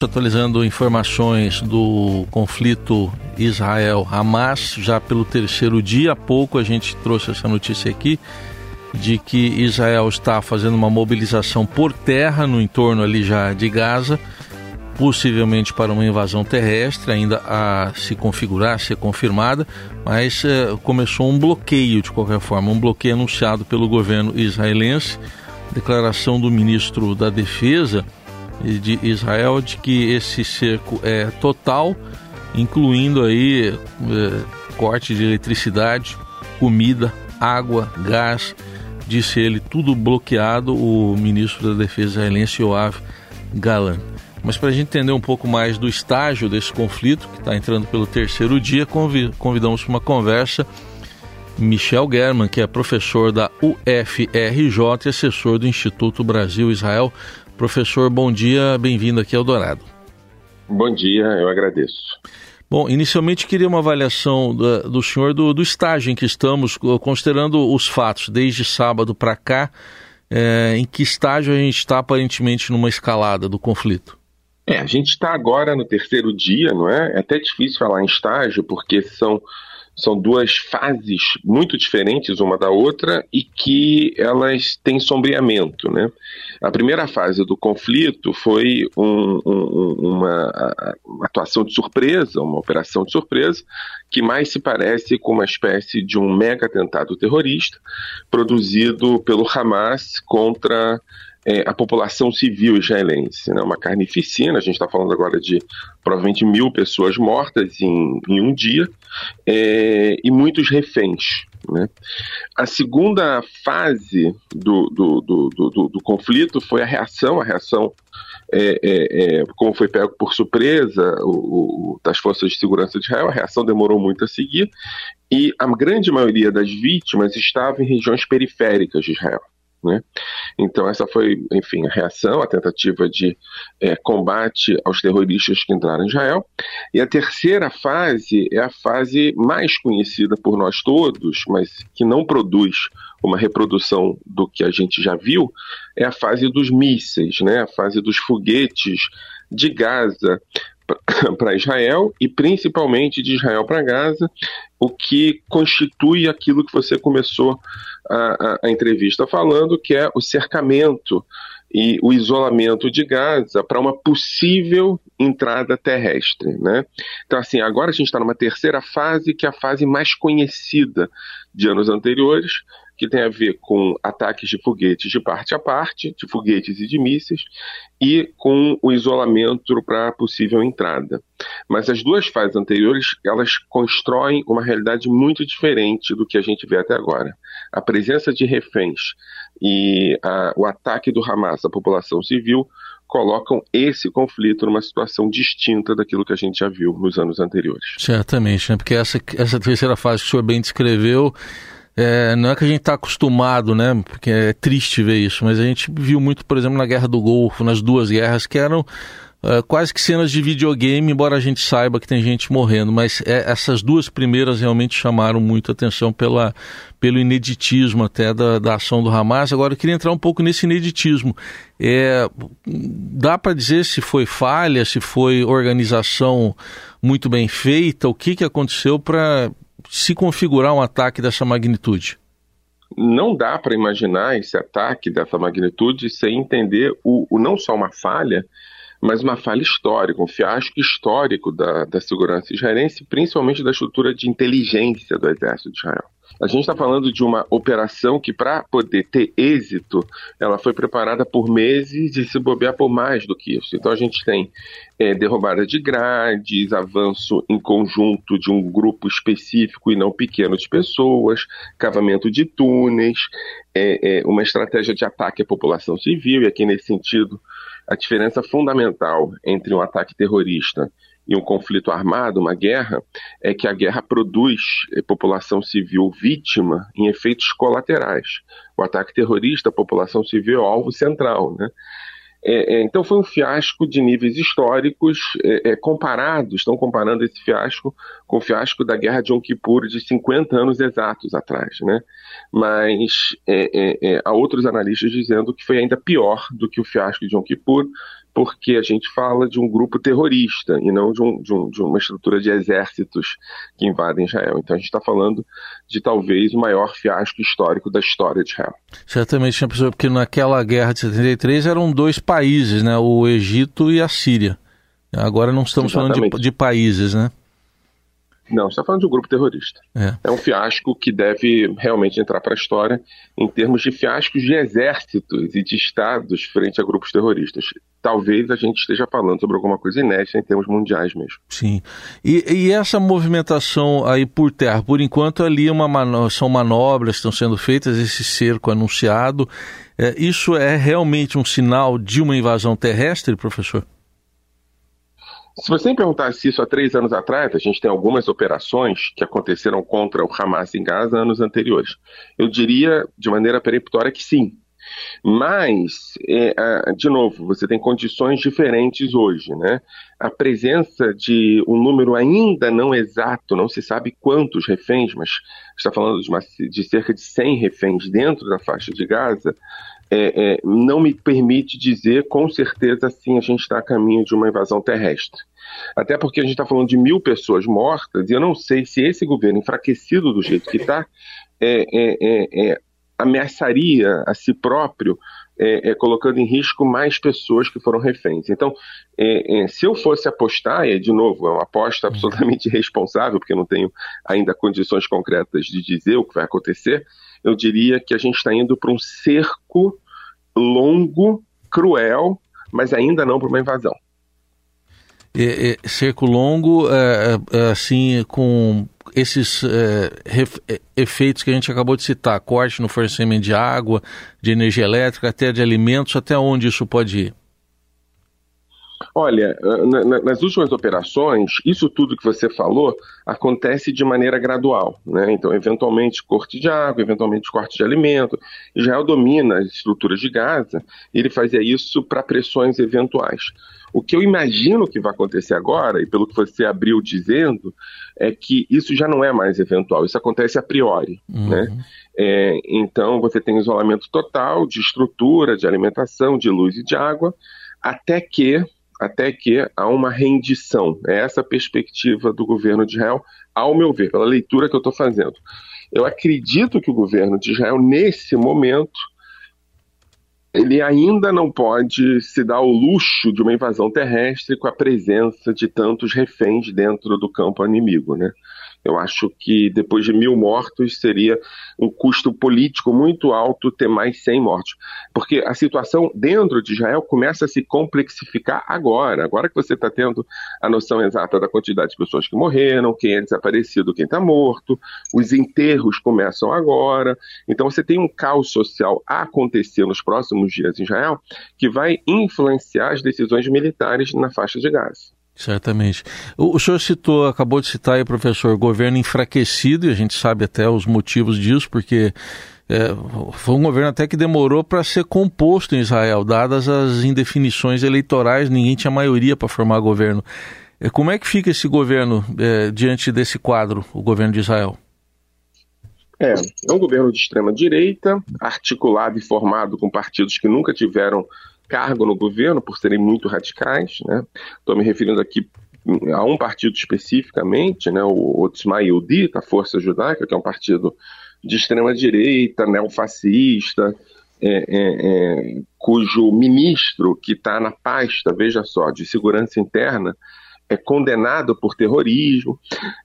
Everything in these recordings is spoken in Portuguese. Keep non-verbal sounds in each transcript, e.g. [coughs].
Atualizando informações do conflito Israel-Hamas, já pelo terceiro dia, há pouco a gente trouxe essa notícia aqui de que Israel está fazendo uma mobilização por terra no entorno ali já de Gaza, possivelmente para uma invasão terrestre, ainda a se configurar, a ser confirmada, mas eh, começou um bloqueio de qualquer forma, um bloqueio anunciado pelo governo israelense, declaração do ministro da Defesa de Israel de que esse cerco é total, incluindo aí é, corte de eletricidade, comida, água, gás, disse ele, tudo bloqueado, o ministro da Defesa israelense Yoav Galan. Mas para a gente entender um pouco mais do estágio desse conflito, que está entrando pelo terceiro dia, convidamos para uma conversa Michel German, que é professor da UFRJ e assessor do Instituto Brasil-Israel. Professor, bom dia, bem-vindo aqui ao Dourado. Bom dia, eu agradeço. Bom, inicialmente queria uma avaliação do, do senhor do, do, estágio em que estamos, considerando os fatos desde sábado para cá, é, em que estágio a gente está aparentemente numa escalada do conflito? É, a gente está agora no terceiro dia, não é? É até difícil falar em estágio, porque são são duas fases muito diferentes uma da outra e que elas têm sombreamento. Né? A primeira fase do conflito foi um, um, uma, uma atuação de surpresa, uma operação de surpresa, que mais se parece com uma espécie de um mega atentado terrorista produzido pelo Hamas contra é, a população civil israelense. Né? Uma carnificina, a gente está falando agora de provavelmente mil pessoas mortas em, em um dia é, e muitos reféns. Né? A segunda fase do, do, do, do, conflito foi a reação, a reação é, é, é, como foi pego por surpresa o, o, das forças de segurança de Israel, a reação demorou muito a seguir e a grande maioria das vítimas estava em regiões periféricas de Israel. Né? Então, essa foi, enfim, a reação, a tentativa de é, combate aos terroristas que entraram em Israel. E a terceira fase é a fase mais conhecida por nós todos, mas que não produz uma reprodução do que a gente já viu, é a fase dos mísseis, né? a fase dos foguetes de Gaza [coughs] para Israel e principalmente de Israel para Gaza, o que constitui aquilo que você começou a, a, a entrevista falando, que é o cercamento e o isolamento de Gaza para uma possível entrada terrestre. Né? Então, assim, agora a gente está numa terceira fase, que é a fase mais conhecida de anos anteriores, que tem a ver com ataques de foguetes de parte a parte, de foguetes e de mísseis, e com o isolamento para possível entrada. Mas as duas fases anteriores, elas constroem uma realidade muito diferente do que a gente vê até agora. A presença de reféns e a, o ataque do Hamas à população civil colocam esse conflito numa situação distinta daquilo que a gente já viu nos anos anteriores. Certamente, né? porque essa, essa terceira fase que o senhor bem descreveu é, não é que a gente está acostumado, né? Porque é triste ver isso, mas a gente viu muito, por exemplo, na Guerra do Golfo, nas duas guerras, que eram é, quase que cenas de videogame, embora a gente saiba que tem gente morrendo, mas é, essas duas primeiras realmente chamaram muito atenção pela, pelo ineditismo até da, da ação do Hamas. Agora eu queria entrar um pouco nesse ineditismo. É, dá para dizer se foi falha, se foi organização muito bem feita, o que, que aconteceu para se configurar um ataque dessa magnitude? Não dá para imaginar esse ataque dessa magnitude sem entender o, o, não só uma falha, mas uma falha histórica, um fiasco histórico da, da segurança israelense, principalmente da estrutura de inteligência do exército de Israel. A gente está falando de uma operação que, para poder ter êxito, ela foi preparada por meses e se bobear por mais do que isso. Então a gente tem é, derrubada de grades, avanço em conjunto de um grupo específico e não pequeno de pessoas, cavamento de túneis, é, é, uma estratégia de ataque à população civil, e aqui nesse sentido a diferença fundamental entre um ataque terrorista e um conflito armado, uma guerra, é que a guerra produz eh, população civil vítima em efeitos colaterais. O ataque terrorista, a população civil é o alvo central, né? É, é, então foi um fiasco de níveis históricos é, é comparados, estão comparando esse fiasco com o fiasco da Guerra de Yom Kippur de 50 anos exatos atrás, né? Mas é, é, há outros analistas dizendo que foi ainda pior do que o fiasco de Yom Kippur, porque a gente fala de um grupo terrorista e não de, um, de, um, de uma estrutura de exércitos que invadem Israel. Então a gente está falando de talvez o maior fiasco histórico da história de Israel. Certamente, porque naquela guerra de 73 eram dois países, né? o Egito e a Síria. Agora não estamos Exatamente. falando de, de países, né? Não, está falando de um grupo terrorista. É. é um fiasco que deve realmente entrar para a história em termos de fiascos de exércitos e de estados frente a grupos terroristas. Talvez a gente esteja falando sobre alguma coisa inédita em termos mundiais mesmo. Sim. E, e essa movimentação aí por terra, por enquanto ali uma mano, são manobras que estão sendo feitas, esse cerco anunciado. É, isso é realmente um sinal de uma invasão terrestre, professor? Se você me perguntasse isso há três anos atrás, a gente tem algumas operações que aconteceram contra o Hamas em Gaza anos anteriores. Eu diria de maneira peremptória que sim. Mas, é, de novo, você tem condições diferentes hoje, né? A presença de um número ainda não exato, não se sabe quantos reféns, mas está falando de, uma, de cerca de 100 reféns dentro da faixa de Gaza, é, é, não me permite dizer com certeza sim a gente está a caminho de uma invasão terrestre. Até porque a gente está falando de mil pessoas mortas e eu não sei se esse governo enfraquecido do jeito que está é, é, é, é, ameaçaria a si próprio é, é, colocando em risco mais pessoas que foram reféns. Então, é, se eu fosse apostar, e de novo, é uma aposta uhum. absolutamente [laughs] irresponsável, porque eu não tenho ainda condições concretas de dizer o que vai acontecer, eu diria que a gente está indo para um cerco longo, cruel, mas ainda não para uma invasão. É, é, cerco longo, é, é, assim, com esses é, ref, é, efeitos que a gente acabou de citar, corte no fornecimento de água, de energia elétrica, até de alimentos, até onde isso pode ir? Olha, na, nas últimas operações, isso tudo que você falou acontece de maneira gradual. Né? Então, eventualmente, corte de água, eventualmente, corte de alimento. Israel domina as estruturas de Gaza e ele fazia isso para pressões eventuais. O que eu imagino que vai acontecer agora, e pelo que você abriu dizendo, é que isso já não é mais eventual, isso acontece a priori. Uhum. Né? É, então, você tem isolamento total de estrutura, de alimentação, de luz e de água, até que até que há uma rendição. É essa a perspectiva do governo de Israel, ao meu ver, pela leitura que eu estou fazendo. Eu acredito que o governo de Israel, nesse momento, ele ainda não pode se dar o luxo de uma invasão terrestre com a presença de tantos reféns dentro do campo inimigo, né? Eu acho que depois de mil mortos seria um custo político muito alto ter mais 100 mortos. Porque a situação dentro de Israel começa a se complexificar agora. Agora que você está tendo a noção exata da quantidade de pessoas que morreram, quem é desaparecido, quem está morto, os enterros começam agora. Então você tem um caos social a acontecer nos próximos dias em Israel que vai influenciar as decisões militares na faixa de Gaza. Certamente. O, senhor citou, acabou de citar aí, professor, governo enfraquecido, e a gente sabe até os motivos disso, porque é, foi um governo até que demorou para ser composto em Israel, dadas as indefinições eleitorais, ninguém tinha maioria para formar governo. É, como é que fica esse governo é, diante desse quadro, o governo de Israel? É, é um governo de extrema direita, articulado e formado com partidos que nunca tiveram cargo no governo por serem muito radicais, né? Estou me referindo aqui a um partido especificamente, né? O Otzma a Força Judaica, que é um partido de extrema direita, neofascista, é, é, é, cujo ministro que está na pasta, veja só, de segurança interna, é condenado por terrorismo.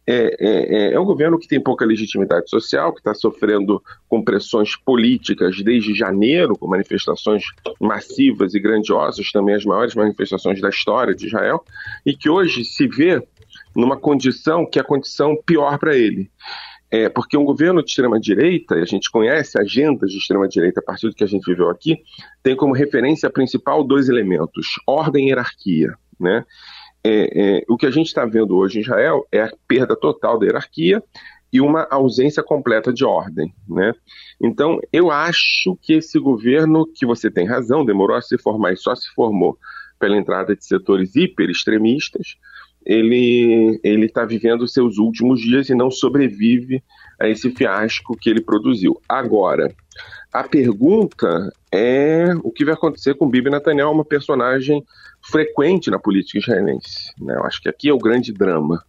É, é, é, é, um governo que tem pouca legitimidade social, que está sofrendo com pressões políticas desde janeiro, com manifestações massivas e grandiosas, também as maiores manifestações da história de Israel, e que hoje se vê numa condição que é a condição pior para ele. É, porque um governo de extrema-direita, e a gente conhece agendas de extrema-direita a partir do que a gente viveu aqui, tem como referência principal dois elementos: ordem e hierarquia. Né? É, é, o que a gente está vendo hoje em Israel é a perda total da hierarquia e uma ausência completa de ordem. Né? Então, eu acho que esse governo, que você tem razão, demorou a se formar e só se formou pela entrada de setores hiper extremistas, ele está vivendo seus últimos dias e não sobrevive a esse fiasco que ele produziu. Agora, a pergunta é o que vai acontecer com Bibi Netanyahu, uma personagem frequente na política israelense. Né? Eu acho que aqui é o grande drama.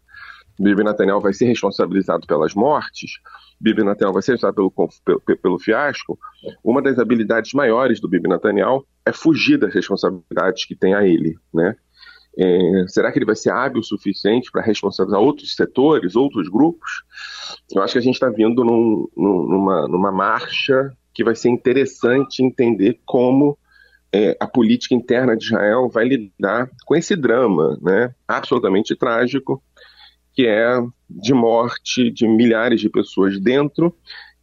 Bibi Netanyahu vai ser responsabilizado pelas mortes, Bibi Netanyahu vai ser responsável pelo, pelo, pelo, fiasco. Uma das habilidades maiores do Bibi Netanyahu é fugir das responsabilidades que tem a ele, né? É, será que ele vai ser hábil o suficiente para responsabilizar outros setores, outros grupos? Eu acho que a gente está vindo num, numa, numa marcha que vai ser interessante entender como é, a política interna de Israel vai lidar com esse drama, né, absolutamente trágico, que é de morte de milhares de pessoas dentro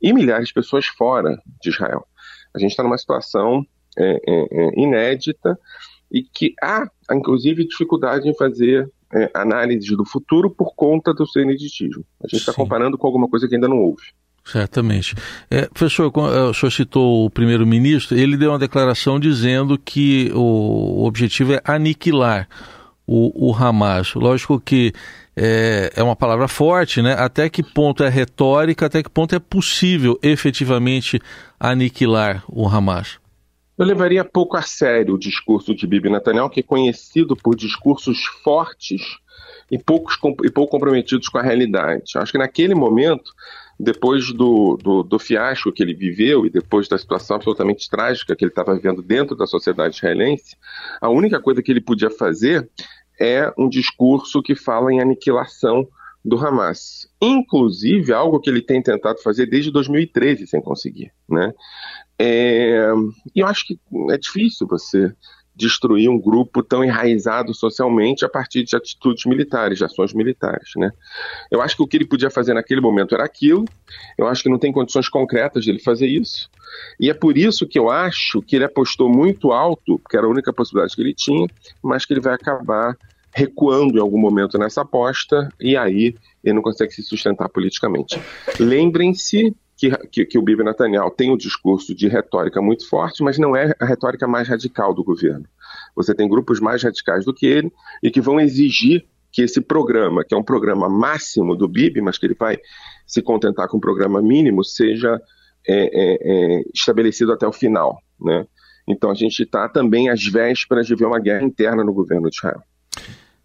e milhares de pessoas fora de Israel. A gente está numa situação é, é, é, inédita e que há, inclusive, dificuldade em fazer é, análises do futuro por conta do seu ineditismo. A gente está comparando com alguma coisa que ainda não houve. Certamente. É, professor, é, o senhor citou o primeiro-ministro, ele deu uma declaração dizendo que o objetivo é aniquilar o, o Hamas. Lógico que é, é uma palavra forte, né? Até que ponto é retórica, até que ponto é possível efetivamente aniquilar o Hamas? Eu levaria pouco a sério o discurso de Bibi Netanyahu, que é conhecido por discursos fortes e, poucos, e pouco comprometidos com a realidade. Acho que naquele momento depois do, do, do, fiasco que ele viveu e depois da situação absolutamente trágica que ele estava vivendo dentro da sociedade israelense, a única coisa que ele podia fazer é um discurso que fala em aniquilação do Hamas. Inclusive, algo que ele tem tentado fazer desde 2013 sem conseguir. Né? É, e eu acho que é difícil você destruir um grupo tão enraizado socialmente a partir de atitudes militares, de ações militares. Né? Eu acho que o que ele podia fazer naquele momento era aquilo, eu acho que não tem condições concretas de ele fazer isso, e é por isso que eu acho que ele apostou muito alto, que era a única possibilidade que ele tinha, mas que ele vai acabar recuando em algum momento nessa aposta, e aí ele não consegue se sustentar politicamente. Lembrem-se que, que, que o Bibi Netanyahu tem um discurso de retórica muito forte, mas não é a retórica mais radical do governo. Você tem grupos mais radicais do que ele e que vão exigir que esse programa, que é um programa máximo do Bibi, mas que ele vai se contentar com um programa mínimo, seja é, é, é, estabelecido até o final. Né? Então a gente está também às vésperas de ver uma guerra interna no governo de Israel.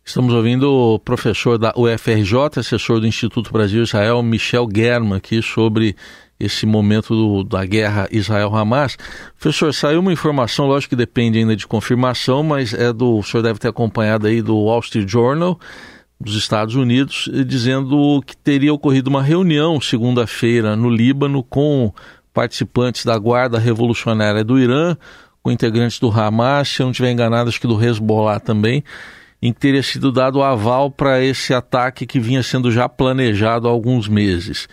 Estamos ouvindo o professor da UFRJ, assessor do Instituto Brasil-Israel, Michel German, aqui sobre esse momento do, da guerra Israel-Hamas. Professor, saiu uma informação, lógico que depende ainda de confirmação, mas é do, o senhor deve ter acompanhado aí do Wall Street Journal dos Estados Unidos, dizendo que teria ocorrido uma reunião segunda-feira no Líbano com participantes da Guarda Revolucionária do Irã, com integrantes do Hamas, se eu não estiver enganado, acho que do Hezbollah também, em que teria sido dado aval para esse ataque que vinha sendo já planejado há alguns meses.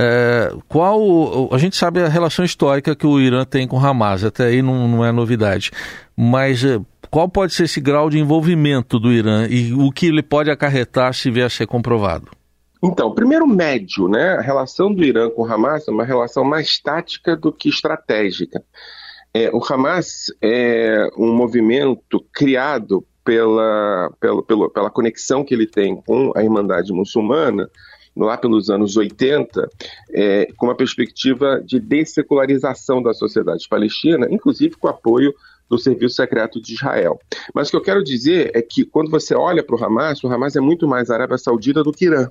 É, qual a gente sabe a relação histórica que o Irã tem com Hamas, até aí não, não é novidade. Mas é, qual pode ser esse grau de envolvimento do Irã e o que ele pode acarretar se vier a ser comprovado? Então, primeiro médio, né? A relação do Irã com o Hamas é uma relação mais tática do que estratégica. É, o Hamas é um movimento criado pela, pela, pela conexão que ele tem com a Irmandade Muçulmana, lá pelos anos 80, é, com uma perspectiva de dessecularização da sociedade palestina, inclusive com apoio do Serviço Secreto de Israel. Mas o que eu quero dizer é que quando você olha para o Hamas, o Hamas é muito mais Arábia Saudita do que Irã.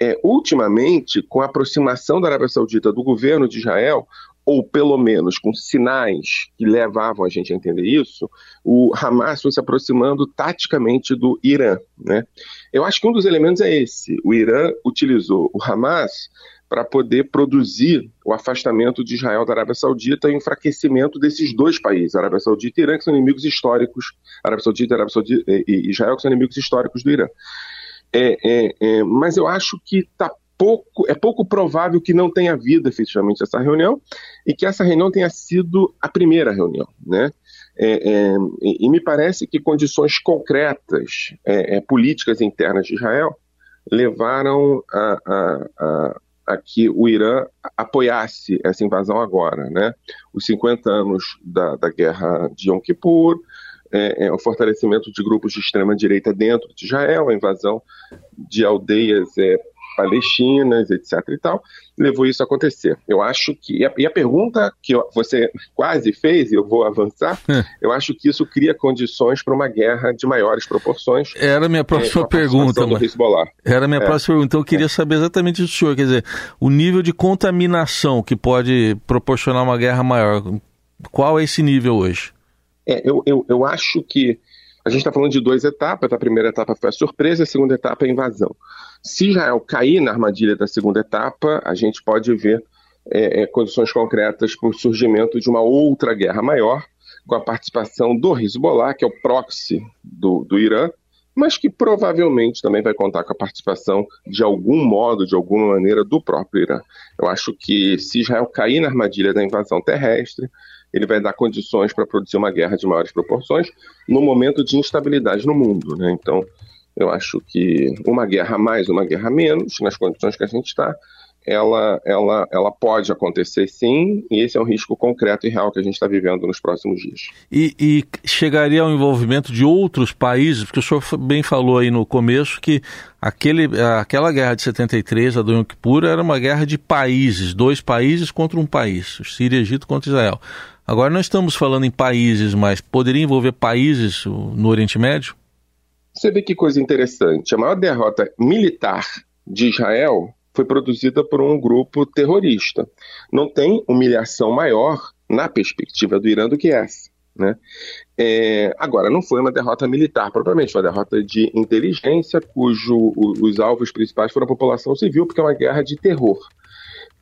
É, ultimamente, com a aproximação da Arábia Saudita do governo de Israel, ou pelo menos com sinais que levavam a gente a entender isso, o Hamas foi se aproximando taticamente do Irã. Né? Eu acho que um dos elementos é esse: o Irã utilizou o Hamas para poder produzir o afastamento de Israel da Arábia Saudita e o enfraquecimento desses dois países, Arábia Saudita e Irã, que são inimigos históricos, Arábia Saudita, Arábia Saudita e Israel, que são inimigos históricos do Irã. É, é, é, mas eu acho que está pouco, é pouco provável que não tenha havido efetivamente essa reunião e que essa reunião tenha sido a primeira reunião, né? É, é, e me parece que condições concretas, é, é políticas internas de Israel, levaram a, a, a, a, que o Irã apoiasse essa invasão agora, né? Os 50 anos da, da guerra de Yom Kippur, é, é, o fortalecimento de grupos de extrema direita dentro de Israel, a invasão de aldeias palestinas, etc. e tal, levou isso a acontecer. Eu acho que. E a, e a pergunta que você quase fez, e eu vou avançar, é. eu acho que isso cria condições para uma guerra de maiores proporções. Era a minha próxima é, pergunta. Mas... Era a minha é. próxima pergunta. Então eu queria é. saber exatamente do senhor, quer dizer, o nível de contaminação que pode proporcionar uma guerra maior. Qual é esse nível hoje? É, eu, eu, eu acho que a gente está falando de duas etapas. A primeira etapa foi a surpresa, a segunda etapa é a invasão. Se Israel cair na armadilha da segunda etapa, a gente pode ver é, é, condições concretas para o surgimento de uma outra guerra maior, com a participação do Hezbollah, que é o proxy do, do Irã, mas que provavelmente também vai contar com a participação, de algum modo, de alguma maneira, do próprio Irã. Eu acho que se Israel cair na armadilha da invasão terrestre, ele vai dar condições para produzir uma guerra de maiores proporções no momento de instabilidade no mundo. Né? Então, eu acho que uma guerra mais, uma guerra menos, nas condições que a gente está, ela, ela, ela pode acontecer sim, e esse é um risco concreto e real que a gente está vivendo nos próximos dias. E, e, chegaria ao envolvimento de outros países, porque o senhor bem falou aí no começo que aquele, aquela guerra de 73, a do Yom Kippur, era uma guerra de países, dois países contra um país, Síria Egito contra Israel. Agora, nós estamos falando em países, mas poderia envolver países no Oriente Médio? Você vê que coisa interessante. A maior derrota militar de Israel foi produzida por um grupo terrorista. Não tem humilhação maior na perspectiva do Irã do que essa. Né? É, agora, não foi uma derrota militar propriamente, foi uma derrota de inteligência, cujo os alvos principais foram a população civil, porque é uma guerra de terror.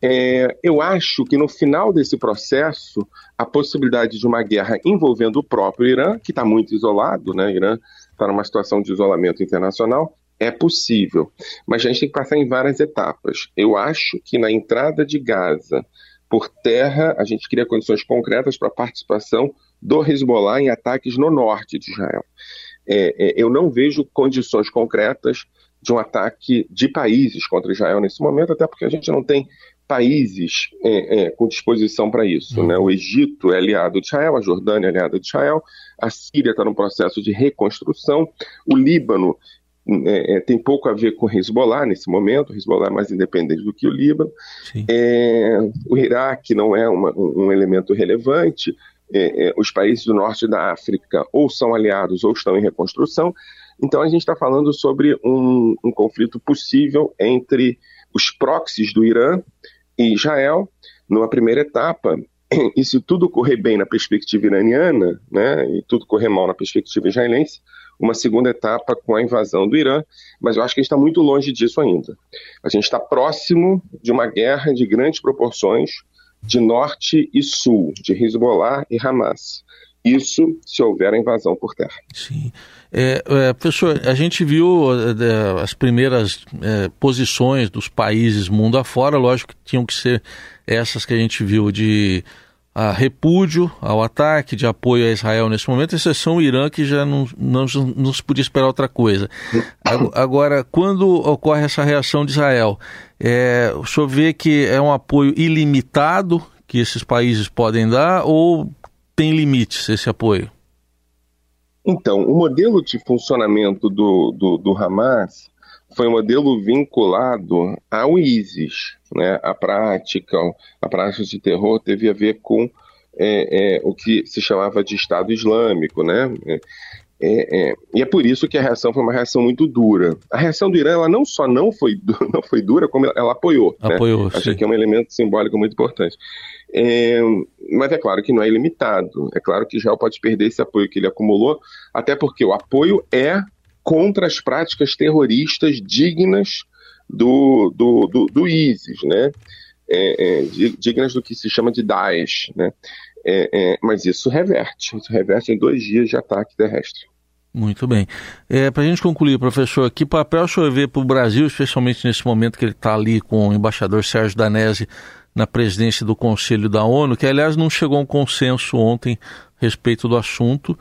É, eu acho que no final desse processo, a possibilidade de uma guerra envolvendo o próprio Irã, que está muito isolado, né? Irã está numa situação de isolamento internacional, é possível. Mas a gente tem que passar em várias etapas. Eu acho que na entrada de Gaza por terra, a gente cria condições concretas para a participação do Hezbollah em ataques no norte de Israel. É, é, eu não vejo condições concretas de um ataque de países contra Israel nesse momento, até porque a gente não tem países é, é, com disposição para isso. Uhum. Né? O Egito é aliado de Israel, a Jordânia é aliada de Israel, a Síria está num processo de reconstrução, o Líbano é, é, tem pouco a ver com Hezbollah nesse momento, Hezbollah é mais independente do que o Líbano. É, o Iraque não é uma, um elemento relevante, é, os países do norte da África ou são aliados ou estão em reconstrução. Então a gente está falando sobre um, um conflito possível entre os proxies do Irã e Israel, numa primeira etapa, [clears throat] e se tudo correr bem na perspectiva iraniana, né, e tudo correr mal na perspectiva israelense, uma segunda etapa com a invasão do Irã, mas eu acho que a gente está muito longe disso ainda. A gente está próximo de uma guerra de grandes proporções de norte e sul, de Hezbollah e Hamas. Isso se houver a invasão por terra. Sim. É, é, professor, a gente viu é, as primeiras é, posições dos países mundo afora, lógico que tinham que ser essas que a gente viu de a repúdio ao ataque, de apoio a Israel nesse momento, exceção o Irã, que já não, não, não se podia esperar outra coisa. Agora, quando ocorre essa reação de Israel, é, o senhor vê que é um apoio ilimitado que esses países podem dar ou tem limites esse apoio? Então, o modelo de funcionamento do, do, do Hamas foi um modelo vinculado ao ISIS. Né? A prática, a prática de terror teve a ver com é, é, o que se chamava de Estado Islâmico, né? É, é, é, e é por isso que a reação foi uma reação muito dura. A reação do Irã, ela não só não foi, [laughs] não foi dura, como ela, apoiou. Apoiou, né? Acho que é um elemento simbólico muito importante. Mas é claro que não é ilimitado. É claro que Israel pode perder esse apoio que ele acumulou, até porque o apoio é contra as práticas terroristas dignas do, do, do, do ISIS, né? É, é, dignas do que se chama de Daesh, né? É, é, mas isso reverte, isso reverte em dois dias de ataque terrestre. Muito bem. É, para a gente concluir, professor, que papel o senhor vê para o Brasil, especialmente nesse momento que ele está ali com o embaixador Sérgio Danese na presidência do Conselho da ONU, que aliás não chegou a um consenso ontem a respeito do assunto.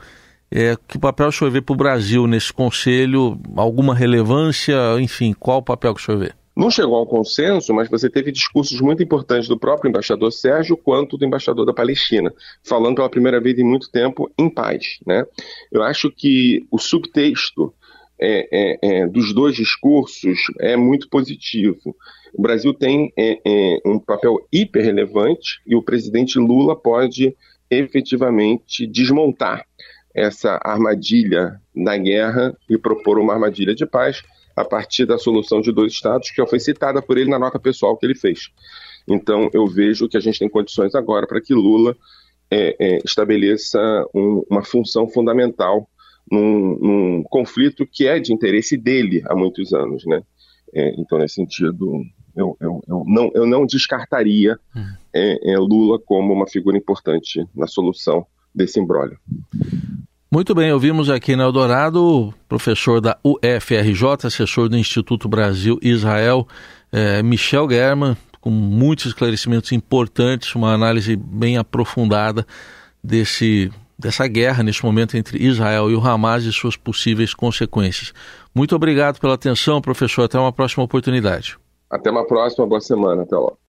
É, que papel o senhor vê para o Brasil nesse conselho? Alguma relevância? Enfim, qual o papel que o senhor vê? Não chegou ao consenso, mas você teve discursos muito importantes do próprio embaixador Sérgio quanto do embaixador da Palestina, falando pela primeira vez em muito tempo em paz. Né? Eu acho que o subtexto é, é, é, dos dois discursos é muito positivo. O Brasil tem é, é, um papel hiper relevante e o presidente Lula pode efetivamente desmontar essa armadilha na guerra e propor uma armadilha de paz a partir da solução de dois estados, que já foi citada por ele na nota pessoal que ele fez. Então, eu vejo que a gente tem condições agora para que Lula é, é, estabeleça um, uma função fundamental num, num, conflito que é de interesse dele há muitos anos, né? É, então, nesse sentido, eu, eu, eu, não, eu não descartaria hum. é, é, Lula como uma figura importante na solução desse imbróglio. Muito bem, ouvimos aqui na Eldorado, professor da UFRJ, assessor do Instituto Brasil Israel, é, Michel German, com muitos esclarecimentos importantes, uma análise bem aprofundada desse, dessa guerra neste momento entre Israel e o Hamas e suas possíveis consequências. Muito obrigado pela atenção, professor. Até uma próxima oportunidade. Até uma próxima, boa semana. Até logo.